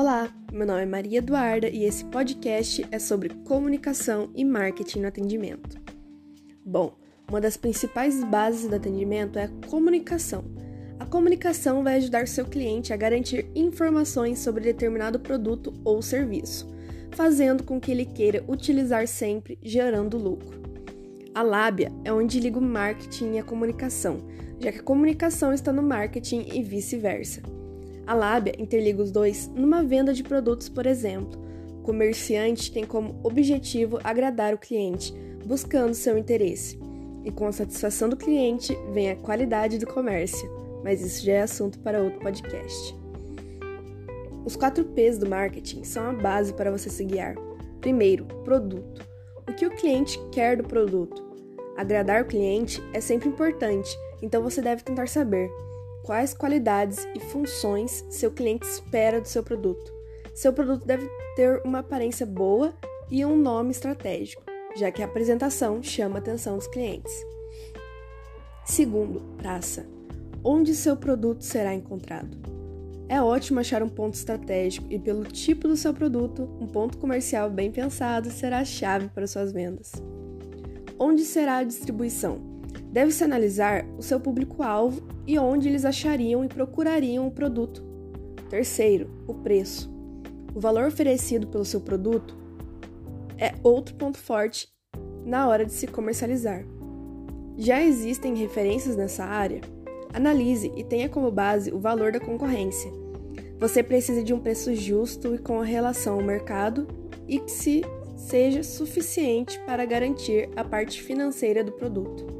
Olá, meu nome é Maria Eduarda e esse podcast é sobre comunicação e marketing no atendimento. Bom, uma das principais bases do atendimento é a comunicação. A comunicação vai ajudar seu cliente a garantir informações sobre determinado produto ou serviço, fazendo com que ele queira utilizar sempre, gerando lucro. A lábia é onde liga o marketing e a comunicação, já que a comunicação está no marketing e vice-versa. A lábia interliga os dois numa venda de produtos, por exemplo. O comerciante tem como objetivo agradar o cliente, buscando seu interesse. E com a satisfação do cliente vem a qualidade do comércio, mas isso já é assunto para outro podcast. Os quatro P's do marketing são a base para você se guiar. Primeiro, produto. O que o cliente quer do produto? Agradar o cliente é sempre importante, então você deve tentar saber quais qualidades e funções seu cliente espera do seu produto. Seu produto deve ter uma aparência boa e um nome estratégico, já que a apresentação chama a atenção dos clientes. Segundo, praça. Onde seu produto será encontrado? É ótimo achar um ponto estratégico e, pelo tipo do seu produto, um ponto comercial bem pensado será a chave para suas vendas. Onde será a distribuição? Deve-se analisar o seu público-alvo e onde eles achariam e procurariam o produto. Terceiro, o preço. O valor oferecido pelo seu produto é outro ponto forte na hora de se comercializar. Já existem referências nessa área? Analise e tenha como base o valor da concorrência. Você precisa de um preço justo e com relação ao mercado e que se seja suficiente para garantir a parte financeira do produto.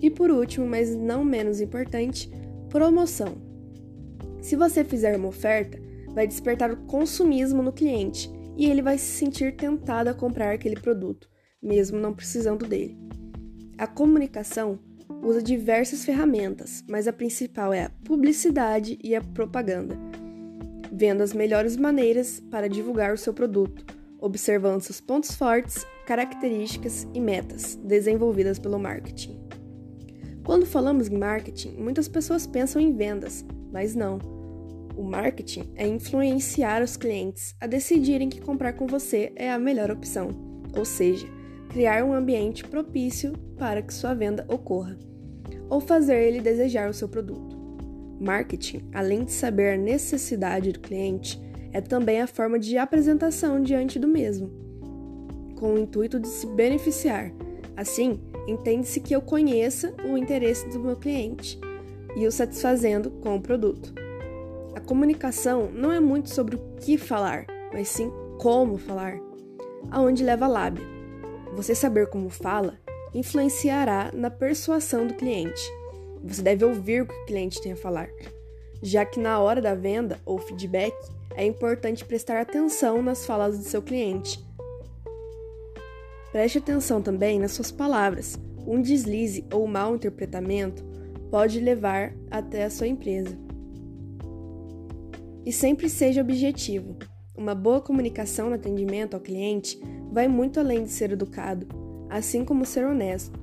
E por último, mas não menos importante, promoção. Se você fizer uma oferta, vai despertar o consumismo no cliente e ele vai se sentir tentado a comprar aquele produto, mesmo não precisando dele. A comunicação usa diversas ferramentas, mas a principal é a publicidade e a propaganda, vendo as melhores maneiras para divulgar o seu produto, observando seus pontos fortes, características e metas desenvolvidas pelo marketing. Quando falamos em marketing, muitas pessoas pensam em vendas, mas não. O marketing é influenciar os clientes a decidirem que comprar com você é a melhor opção, ou seja, criar um ambiente propício para que sua venda ocorra, ou fazer ele desejar o seu produto. Marketing, além de saber a necessidade do cliente, é também a forma de apresentação diante do mesmo, com o intuito de se beneficiar. Assim, entende-se que eu conheça o interesse do meu cliente e o satisfazendo com o produto. A comunicação não é muito sobre o que falar, mas sim como falar, aonde leva a lábia. Você saber como fala influenciará na persuasão do cliente. Você deve ouvir o que o cliente tem a falar, já que na hora da venda ou feedback é importante prestar atenção nas falas do seu cliente Preste atenção também nas suas palavras. Um deslize ou mau interpretamento pode levar até a sua empresa. E sempre seja objetivo. Uma boa comunicação no atendimento ao cliente vai muito além de ser educado, assim como ser honesto.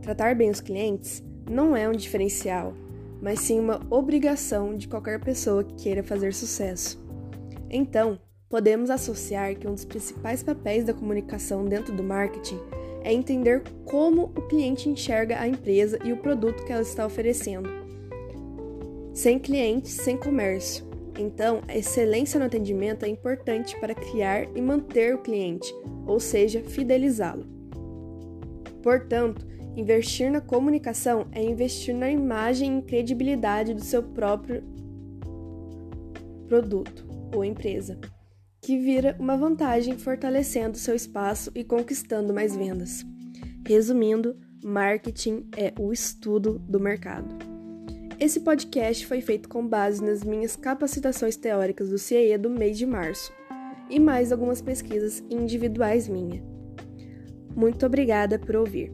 Tratar bem os clientes não é um diferencial, mas sim uma obrigação de qualquer pessoa que queira fazer sucesso. Então, Podemos associar que um dos principais papéis da comunicação dentro do marketing é entender como o cliente enxerga a empresa e o produto que ela está oferecendo. Sem clientes, sem comércio. Então, a excelência no atendimento é importante para criar e manter o cliente, ou seja, fidelizá-lo. Portanto, investir na comunicação é investir na imagem e credibilidade do seu próprio produto ou empresa que vira uma vantagem fortalecendo seu espaço e conquistando mais vendas. Resumindo, marketing é o estudo do mercado. Esse podcast foi feito com base nas minhas capacitações teóricas do CIE do mês de março e mais algumas pesquisas individuais minhas. Muito obrigada por ouvir.